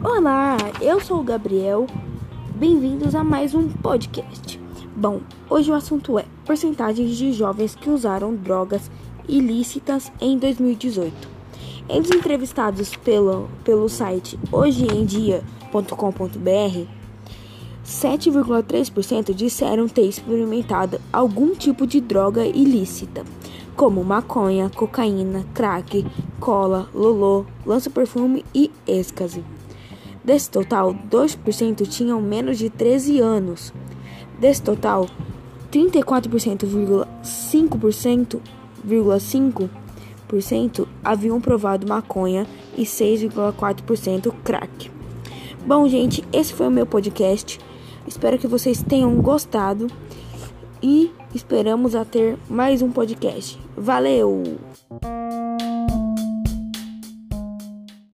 Olá, eu sou o Gabriel. Bem-vindos a mais um podcast. Bom, hoje o assunto é porcentagens de jovens que usaram drogas ilícitas em 2018. Entre entrevistados pelo, pelo site hojeendia.com.br, 7,3% disseram ter experimentado algum tipo de droga ilícita, como maconha, cocaína, crack, cola, lolô, lança-perfume e êxtase. Desse total, 2% tinham menos de 13 anos. Desse total, 34,5% haviam provado maconha e 6,4% crack. Bom, gente, esse foi o meu podcast. Espero que vocês tenham gostado e esperamos a ter mais um podcast. Valeu!